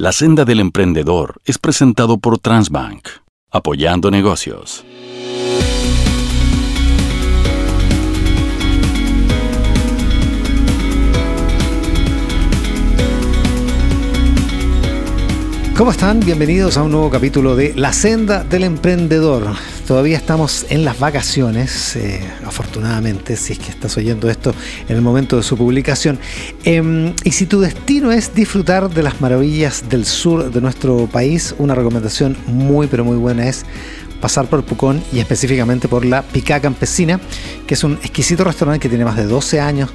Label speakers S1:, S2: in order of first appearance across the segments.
S1: La senda del emprendedor es presentado por Transbank, apoyando negocios.
S2: ¿Cómo están? Bienvenidos a un nuevo capítulo de La senda del emprendedor. Todavía estamos en las vacaciones, eh, afortunadamente, si es que estás oyendo esto en el momento de su publicación. Em, y si tu destino es disfrutar de las maravillas del sur de nuestro país, una recomendación muy pero muy buena es pasar por Pucón y específicamente por la Picá Campesina, que es un exquisito restaurante que tiene más de 12 años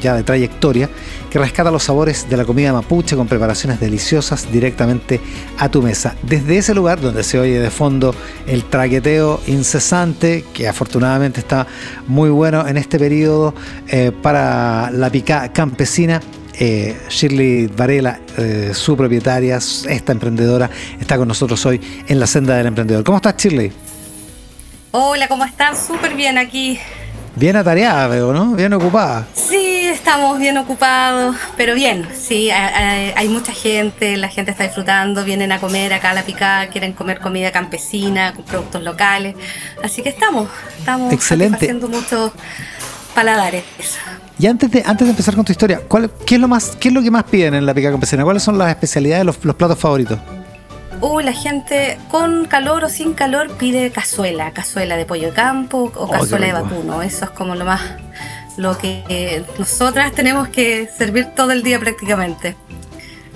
S2: ya de trayectoria, que rescata los sabores de la comida mapuche con preparaciones deliciosas directamente a tu mesa. Desde ese lugar donde se oye de fondo el traqueteo incesante, que afortunadamente está muy bueno en este periodo eh, para la Picá Campesina, eh, Shirley Varela, eh, su propietaria, esta emprendedora, está con nosotros hoy en la senda del emprendedor. ¿Cómo estás, Shirley?
S3: Hola, ¿cómo están? Súper bien aquí.
S2: Bien atareada, veo, ¿no? Bien ocupada.
S3: Sí, estamos bien ocupados, pero bien, sí, hay, mucha gente, la gente está disfrutando, vienen a comer acá a la picada, quieren comer comida campesina, con productos locales, así que estamos, estamos haciendo muchos paladares.
S2: Y antes de, antes de empezar con tu historia, ¿cuál, qué, es lo más, ¿qué es lo que más piden en la pica campesina? ¿Cuáles son las especialidades, los, los platos favoritos?
S3: Uy, la gente con calor o sin calor pide cazuela, cazuela de pollo de campo o oh, cazuela de vacuno. Eso es como lo más, lo que nosotras tenemos que servir todo el día prácticamente.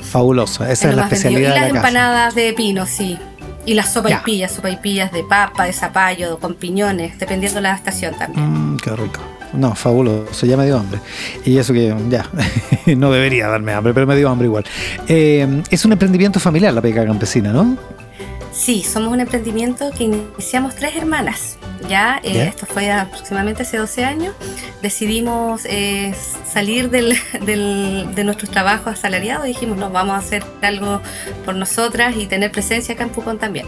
S2: Fabuloso, esa es, la especialidad.
S3: Y las empanadas de pino, sí. Y las sopaipillas, sopaipillas de papa, de zapallo, con piñones, dependiendo de la estación también.
S2: Mmm, qué rico. No, fabuloso, ya me dio hambre. Y eso que ya, no debería darme hambre, pero me dio hambre igual. Eh, es un emprendimiento familiar la peca campesina, ¿no?
S3: Sí, somos un emprendimiento que iniciamos tres hermanas. Ya, eh, esto fue aproximadamente hace 12 años. Decidimos eh, salir del, del, de nuestros trabajos asalariados y dijimos, no, vamos a hacer algo por nosotras y tener presencia acá en Pucón también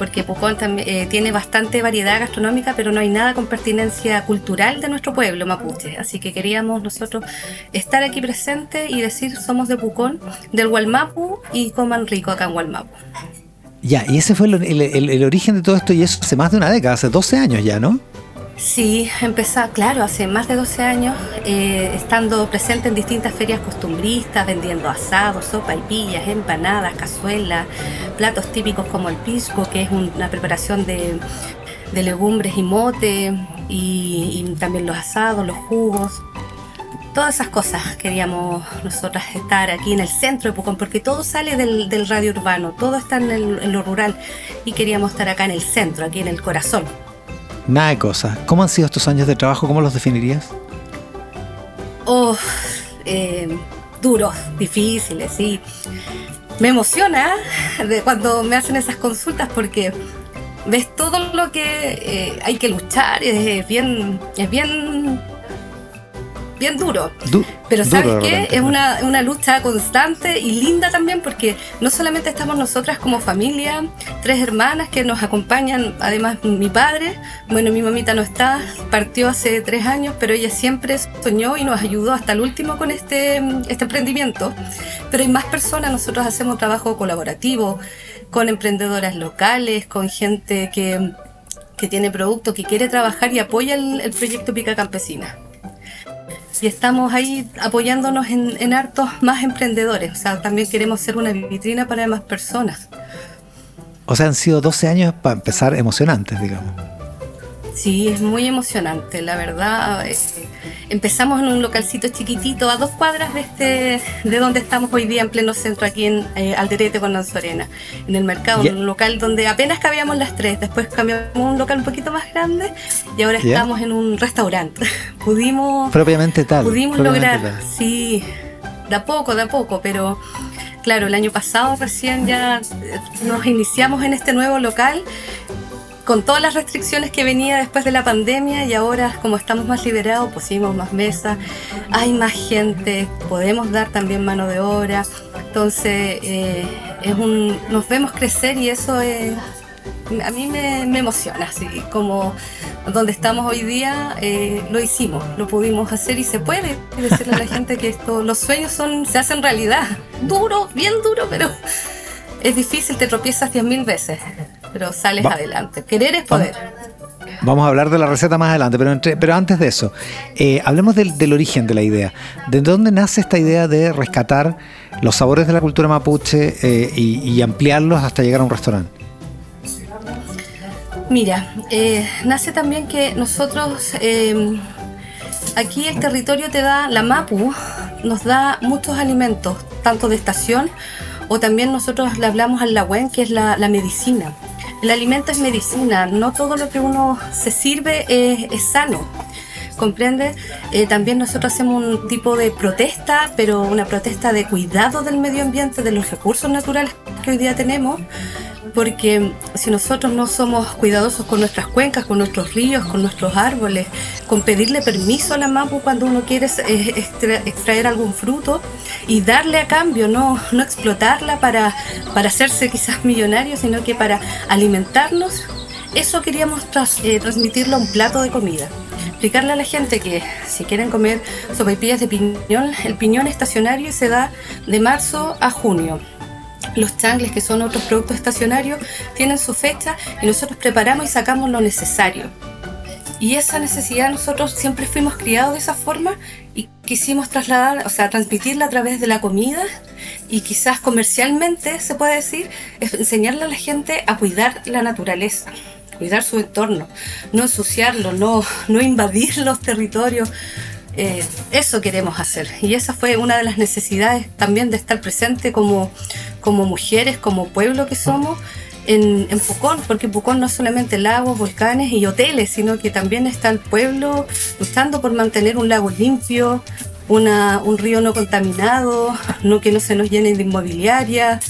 S3: porque Pucón también, eh, tiene bastante variedad gastronómica, pero no hay nada con pertinencia cultural de nuestro pueblo mapuche. Así que queríamos nosotros estar aquí presentes y decir somos de Pucón, del Gualmapu y coman rico acá en Gualmapu.
S2: Ya, y ese fue el, origen de todo esto y eso hace más de una década, hace 12 años ya, ¿no?
S3: Sí, empezó, claro, hace más de 12 años, eh, estando presente en distintas ferias costumbristas, vendiendo asados, sopa y pillas, empanadas, cazuelas, platos típicos como el pisco, que es una preparación de, legumbres y mote, y, también los asados, los jugos. Todas esas cosas queríamos nosotras estar aquí en el centro de Pucón, porque todo sale del, radio urbano, todo está en lo rural, y queríamos estar acá en el centro, aquí en el corazón.
S2: Nada de cosas. ¿Cómo han sido estos años de trabajo? ¿Cómo los definirías?
S3: Oh, duros, difíciles, sí. Me emociona cuando me hacen esas consultas porque ves todo lo que eh, hay que luchar, es bien, es bien bien duro. Pero ¿sabes qué? Es una, una, lucha constante y linda también porque no solamente estamos nosotras como familia, tres hermanas que nos acompañan, además mi padre, bueno, mi mamita no está, partió hace tres años, pero ella siempre soñó y nos ayudó hasta el último con este, este emprendimiento. Pero hay más personas, nosotros hacemos trabajo colaborativo con emprendedoras locales, con gente que, que tiene producto, que quiere trabajar y apoya el, el proyecto Pica Campesina y estamos ahí apoyándonos en, hartos más emprendedores. O sea, también queremos ser una vitrina para más personas.
S2: O sea, han sido 12 años para empezar emocionantes, digamos.
S3: Sí, es muy emocionante, la verdad. Eh, empezamos en un localcito chiquitito a dos cuadras de este, de donde estamos hoy día en pleno centro, aquí en eh, Alderete con Lanzorena, en el mercado, un local donde apenas cabíamos las tres. Después cambiamos a un local un poquito más grande y ahora estamos en un restaurante. pudimos.
S2: Propiamente tal.
S3: Pudimos lograr, sí, de a poco, de a poco, pero claro, el año pasado recién ya eh, nos iniciamos en este nuevo local con todas las restricciones que venía después de la pandemia y ahora como estamos más liberados pusimos más mesas, hay más gente, podemos dar también mano de obra, entonces eh, es un, nos vemos crecer y eso es, a mí me, emociona, así como donde estamos hoy día eh, lo hicimos, lo pudimos hacer y se puede decirle a la gente que esto, los sueños son, se hacen realidad, duro, bien duro, pero es difícil, te tropiezas diez mil veces, pero sales adelante. Querer es poder.
S2: Vamos a hablar de la receta más adelante, pero, pero antes de eso, eh, hablemos del, origen de la idea. ¿De dónde nace esta idea de rescatar los sabores de la cultura mapuche eh, y, ampliarlos hasta llegar a un restaurante?
S3: Mira, eh, nace también que nosotros, aquí el territorio te da, la Mapu nos da muchos alimentos, tanto de estación o también nosotros le hablamos al lagüen, que es la medicina. El alimento es medicina, no todo lo que uno se sirve es, sano. ¿Comprende? Eh, también nosotros hacemos un tipo de protesta, pero una protesta de cuidado del medio ambiente, de los recursos naturales que hoy día tenemos, porque si nosotros no somos cuidadosos con nuestras cuencas, con nuestros ríos, con nuestros árboles, con pedirle permiso a la MAPU cuando uno quiere extraer algún fruto y darle a cambio, no, no explotarla para, para hacerse quizás millonario, sino que para alimentarnos, eso queríamos eh, transmitirlo a un plato de comida. Explicarle a la gente que si quieren comer sopaipillas de piñón, el piñón estacionario se da de marzo a junio los changles, que son otros productos estacionarios, tienen su fecha y nosotros preparamos y sacamos lo necesario. Y esa necesidad nosotros siempre fuimos criados de esa forma y quisimos trasladar, o sea, transmitirla a través de la comida y quizás comercialmente, se puede decir, enseñarle a la gente a cuidar la naturaleza, cuidar su entorno, no ensuciarlo, no, no invadir los territorios, eh, eso queremos hacer. Y esa fue una de las necesidades también de estar presente como, como mujeres, como pueblo que somos. En, en, Pucón, porque Pucón no es solamente lagos, volcanes y hoteles, sino que también está el pueblo luchando por mantener un lago limpio, una, un río no contaminado, no que no se nos llene de inmobiliaria,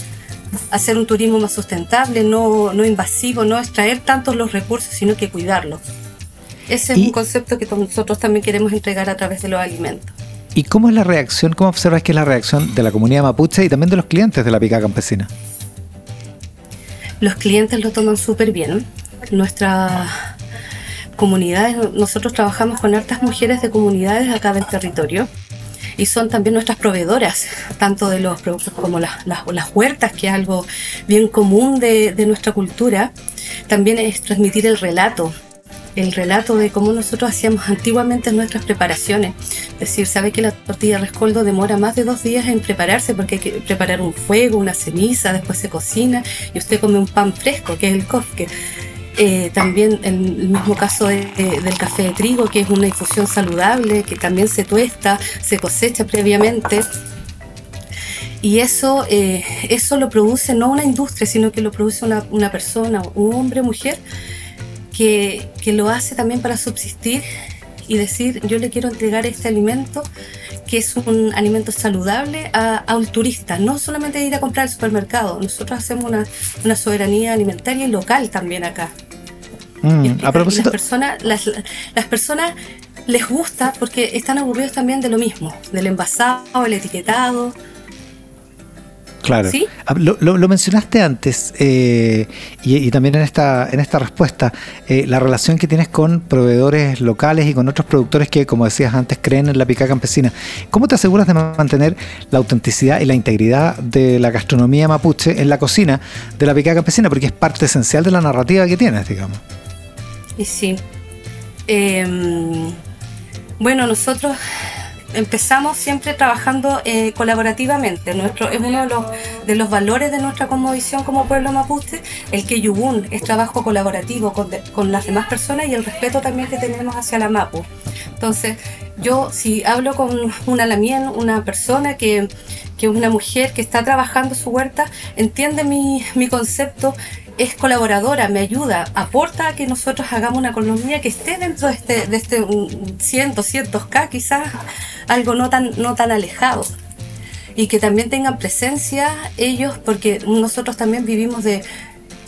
S3: hacer un turismo más sustentable, no, no invasivo, no extraer tantos los recursos, sino que cuidarlos. Ese es un concepto que nosotros también queremos entregar a través de los alimentos.
S2: ¿Y cómo es la reacción, cómo observas que es la reacción de la comunidad mapuche y también de los clientes de la pica campesina?
S3: Los clientes lo toman súper bien. Nuestra comunidades, nosotros trabajamos con hartas mujeres de comunidades acá del territorio y son también nuestras proveedoras, tanto de los productos como las, huertas, que es algo bien común de, de nuestra cultura. También es transmitir el relato, el relato de cómo nosotros hacíamos antiguamente nuestras preparaciones. Es decir, sabe que la tortilla de rescoldo demora más de dos días en prepararse porque hay que preparar un fuego, una ceniza, después se cocina y usted come un pan fresco, que es el kofke. Eh, también el mismo caso del café de trigo, que es una infusión saludable, que también se tuesta, se cosecha previamente. Y eso, eh, eso lo produce no una industria, sino que lo produce una, una persona, un hombre, mujer, que, lo hace también para subsistir y decir, yo le quiero entregar este alimento que es un alimento saludable a, un turista, no solamente ir a comprar al supermercado, nosotros hacemos una, soberanía alimentaria y local también acá.
S2: Mm, a propósito...
S3: las, personas, las, las personas les gusta porque están aburridos también de lo mismo, del envasado, el etiquetado,
S2: Claro. Ah, lo, mencionaste antes eh, y, también en esta, en esta respuesta, eh, la relación que tienes con proveedores locales y con otros productores que, como decías antes, creen en la pica campesina. ¿Cómo te aseguras de mantener la autenticidad y la integridad de la gastronomía mapuche en la cocina de la pica campesina? Porque es parte esencial de la narrativa que tienes, digamos.
S3: Y sí. Em, bueno, nosotros empezamos siempre trabajando eh, colaborativamente. Nuestro, es uno de los, de los valores de nuestra conmovisión como pueblo mapuche, el que Yubun es trabajo colaborativo con, con, las demás personas y el respeto también que tenemos hacia la Mapu. Entonces, yo si hablo con una lamien, una persona que, que es una mujer que está trabajando su huerta, entiende mi, mi concepto es colaboradora, me ayuda, aporta a que nosotros hagamos una economía que esté dentro de este, de este 100, 200K, quizás algo no tan, no tan alejado. Y que también tengan presencia ellos, porque nosotros también vivimos de,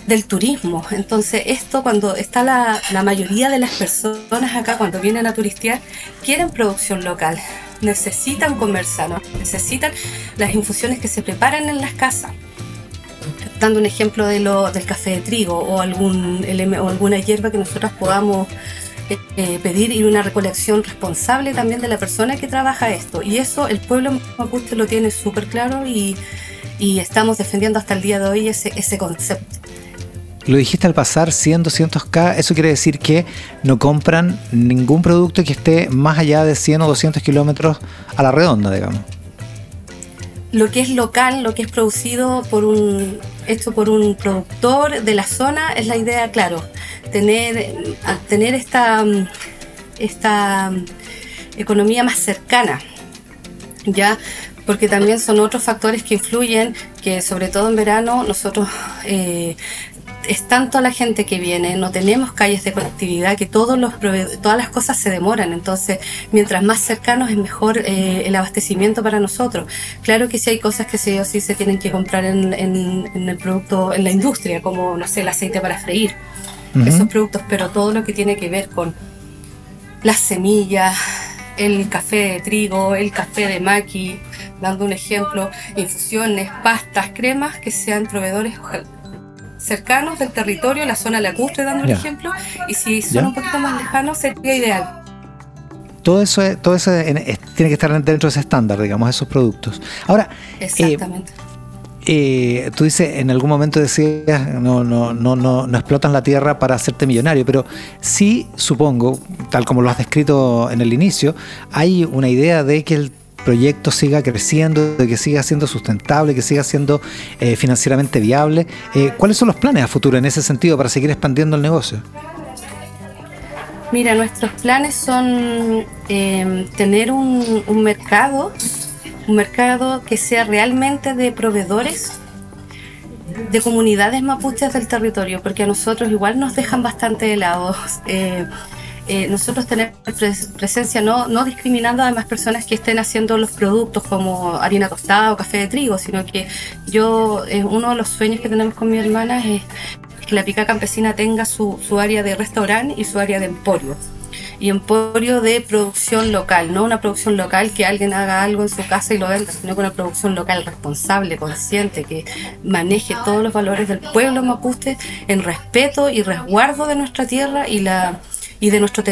S3: del turismo. Entonces, esto cuando está la, la mayoría de las personas acá, cuando vienen a turistear, quieren producción local, necesitan comer sano, necesitan las infusiones que se preparan en las casas dando un ejemplo de lo, del café de trigo o, algún, o alguna hierba que nosotros podamos eh, eh, pedir y una recolección responsable también de la persona que trabaja esto. Y eso el pueblo mapuche lo tiene súper claro y, y estamos defendiendo hasta el día de hoy ese, ese concepto.
S2: Lo dijiste al pasar 100, 200K, eso quiere decir que no compran ningún producto que esté más allá de 100 o 200 kilómetros a la redonda, digamos.
S3: Lo que es local, lo que es producido por un, hecho por un productor de la zona, es la idea, claro, tener, tener esta, esta economía más cercana, ¿ya? porque también son otros factores que influyen, que sobre todo en verano nosotros eh, es tanto la gente que viene, no tenemos calles de conectividad, que todos los todas las cosas se demoran. Entonces, mientras más cercanos es mejor eh, el abastecimiento para nosotros. Claro que sí hay cosas que sí o sí se tienen que comprar en, el producto, en la industria, como, no sé, el aceite para freír, esos productos, pero todo lo que tiene que ver con las semillas, el café de trigo, el café de maqui, dando un ejemplo, infusiones, pastas, cremas, que sean proveedores cercanos del territorio, la zona lacustre, dando un ejemplo, y si son un poquito más lejanos, sería ideal.
S2: Todo eso, todo eso tiene que estar dentro de ese estándar, digamos, esos productos. Ahora,
S3: eh, exactamente.
S2: Eh, tú dices, en algún momento decías, no, no, no, no, no explotan la tierra para hacerte millonario, pero sí supongo, tal como lo has descrito en el inicio, hay una idea de que el proyecto siga creciendo, de que siga siendo sustentable, que siga siendo eh, financieramente viable. Eh, ¿Cuáles son los planes a futuro en ese sentido para seguir expandiendo el negocio?
S3: Mira, nuestros planes son em, tener un, mercado, un mercado que sea realmente de proveedores de comunidades mapuches del territorio, porque a nosotros igual nos dejan bastante helados. Eh, nosotros tenemos presencia no, no discriminando a demás personas que estén haciendo los productos como harina tostada o café de trigo, sino que yo, eh, uno de los sueños que tenemos con mi hermana es que la pica campesina tenga su, su área de restaurante y su área de emporio. Y emporio de producción local, no una producción local que alguien haga algo en su casa y lo venda, sino una producción local responsable, consciente, que maneje todos los valores del pueblo mapuche en respeto y resguardo de nuestra tierra y la y de nuestro,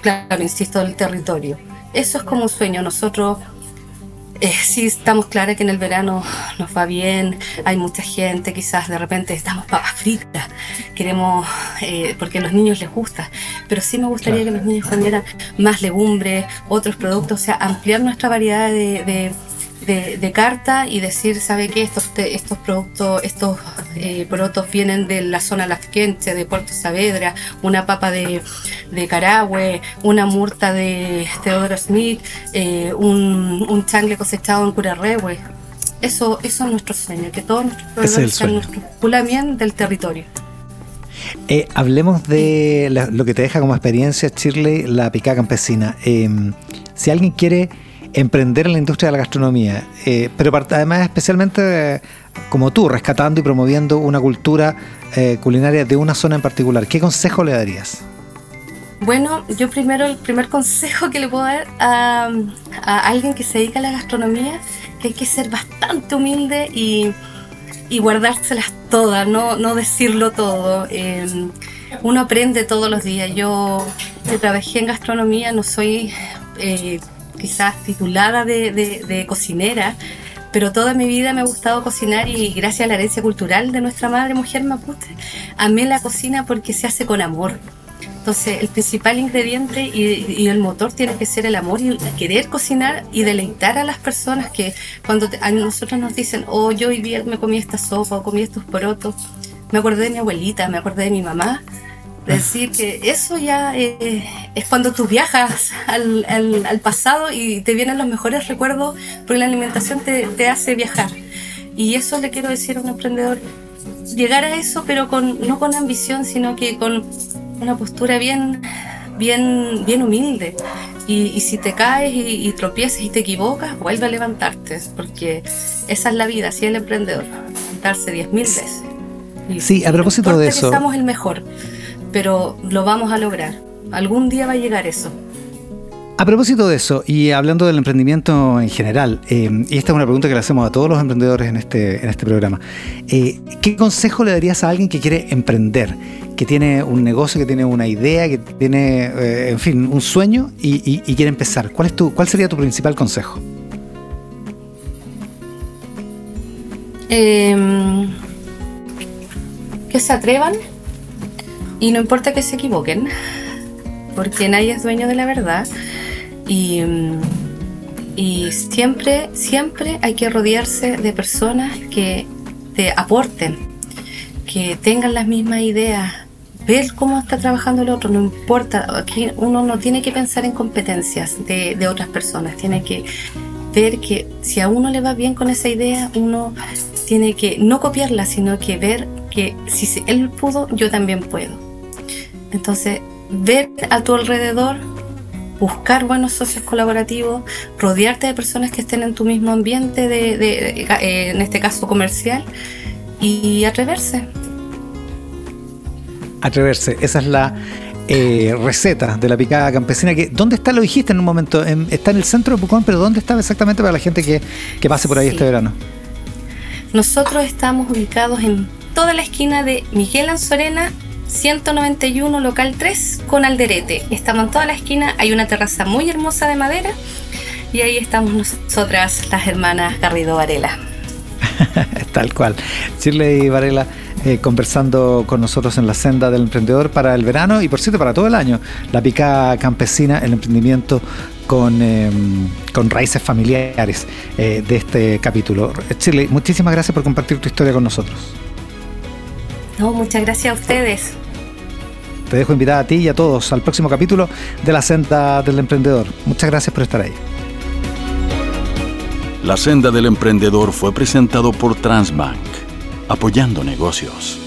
S3: claro, insisto, del territorio. Eso es como un sueño. Nosotros eh, sí estamos claros que en el verano nos va bien, hay mucha gente, quizás de repente estamos papas fritas, queremos, eh, porque a los niños les gusta, pero sí me gustaría que los niños comieran más legumbres, otros productos, o sea, ampliar nuestra variedad de de, carta y decir, ¿sabe qué? Estos, estos productos, estos eh, vienen de la zona Lasquenche, de Puerto Saavedra, una papa de, de Carahue, una murta de Teodoro Smith, eh, un, un, changle cosechado en Curarrehue. Eso, eso es nuestro sueño, que todos nuestros
S2: sean
S3: nuestro bien del territorio.
S2: Eh, hablemos de lo que te deja como experiencia, Shirley, la pica campesina. Em, si alguien quiere emprender en la industria de la gastronomía, eh, pero además especialmente como tú, rescatando y promoviendo una cultura eh, culinaria de una zona en particular. ¿Qué consejo le darías?
S3: Bueno, yo primero, el primer consejo que le puedo dar a, alguien que se dedica a la gastronomía, que hay que ser bastante humilde y, guardárselas todas, no, no decirlo todo. Em, uno aprende todos los días. Yo, yo trabajé en gastronomía, no soy eh, quizás titulada de, cocinera, pero toda mi vida me ha gustado cocinar y gracias a la herencia cultural de nuestra madre mujer mapuche, amé la cocina porque se hace con amor. Entonces, el principal ingrediente y, el motor tiene que ser el amor y querer cocinar y deleitar a las personas que cuando a nosotros nos dicen, oh, yo hoy día me comí esta sopa o comí estos porotos, me acordé de mi abuelita, me acordé de mi mamá, decir que eso ya eh, es cuando tú viajas al, al, pasado y te vienen los mejores recuerdos porque la alimentación te, te, hace viajar. Y eso le quiero decir a un emprendedor, llegar a eso pero con, no con ambición, sino que con una postura bien, bien, bien humilde. Y, y si te caes y, y, tropiezas y te equivocas, vuelve a levantarte, porque esa es la vida, así el emprendedor, levantarse diez mil veces.
S2: sí, a propósito de eso.
S3: Estamos el mejor pero lo vamos a lograr. Algún día va a llegar eso.
S2: A propósito de eso, y hablando del emprendimiento en general, eh, y esta es una pregunta que le hacemos a todos los emprendedores en este, en este programa, eh, ¿qué consejo le darías a alguien que quiere emprender, que tiene un negocio, que tiene una idea, que tiene, eh, en fin, un sueño y, quiere empezar? ¿Cuál, es tu, ¿Cuál sería tu principal consejo?
S3: Em, que se atrevan y no importa que se equivoquen, porque nadie es dueño de la verdad. Y, y siempre, siempre hay que rodearse de personas que te aporten, que tengan las mismas ideas, ver cómo está trabajando el otro, no importa, aquí uno no tiene que pensar en competencias de, de, otras personas, tiene que ver que si a uno le va bien con esa idea, uno tiene que no copiarla, sino que ver que si él pudo, yo también puedo. Entonces, ver a tu alrededor, buscar buenos socios colaborativos, rodearte de personas que estén en tu mismo ambiente, de, de, eh, en este caso comercial, y atreverse.
S2: Atreverse, esa es la eh, receta de la picada campesina. Que, ¿Dónde está? Lo dijiste en un momento. En, está en el centro de Pucón, pero ¿dónde está exactamente para la gente que, que pase por ahí sí. este verano?
S3: Nosotros estamos ubicados en toda la esquina de Miguel Anzorena 191 local 3 con Alderete. Estamos en toda la esquina, hay una terraza muy hermosa de madera y ahí estamos nosotras, las hermanas Garrido Varela.
S2: Tal cual. Shirley Varela eh, conversando con nosotros en la senda del emprendedor para el verano y por cierto para todo el año. La picada campesina, el emprendimiento con, con raíces familiares eh, de este capítulo. Shirley, muchísimas gracias por compartir tu historia con nosotros.
S3: No, muchas gracias a ustedes.
S2: Te dejo invitada a ti y a todos al próximo capítulo de La Senda del Emprendedor. Muchas gracias por estar ahí.
S1: La Senda del Emprendedor fue presentado por Transbank, apoyando negocios.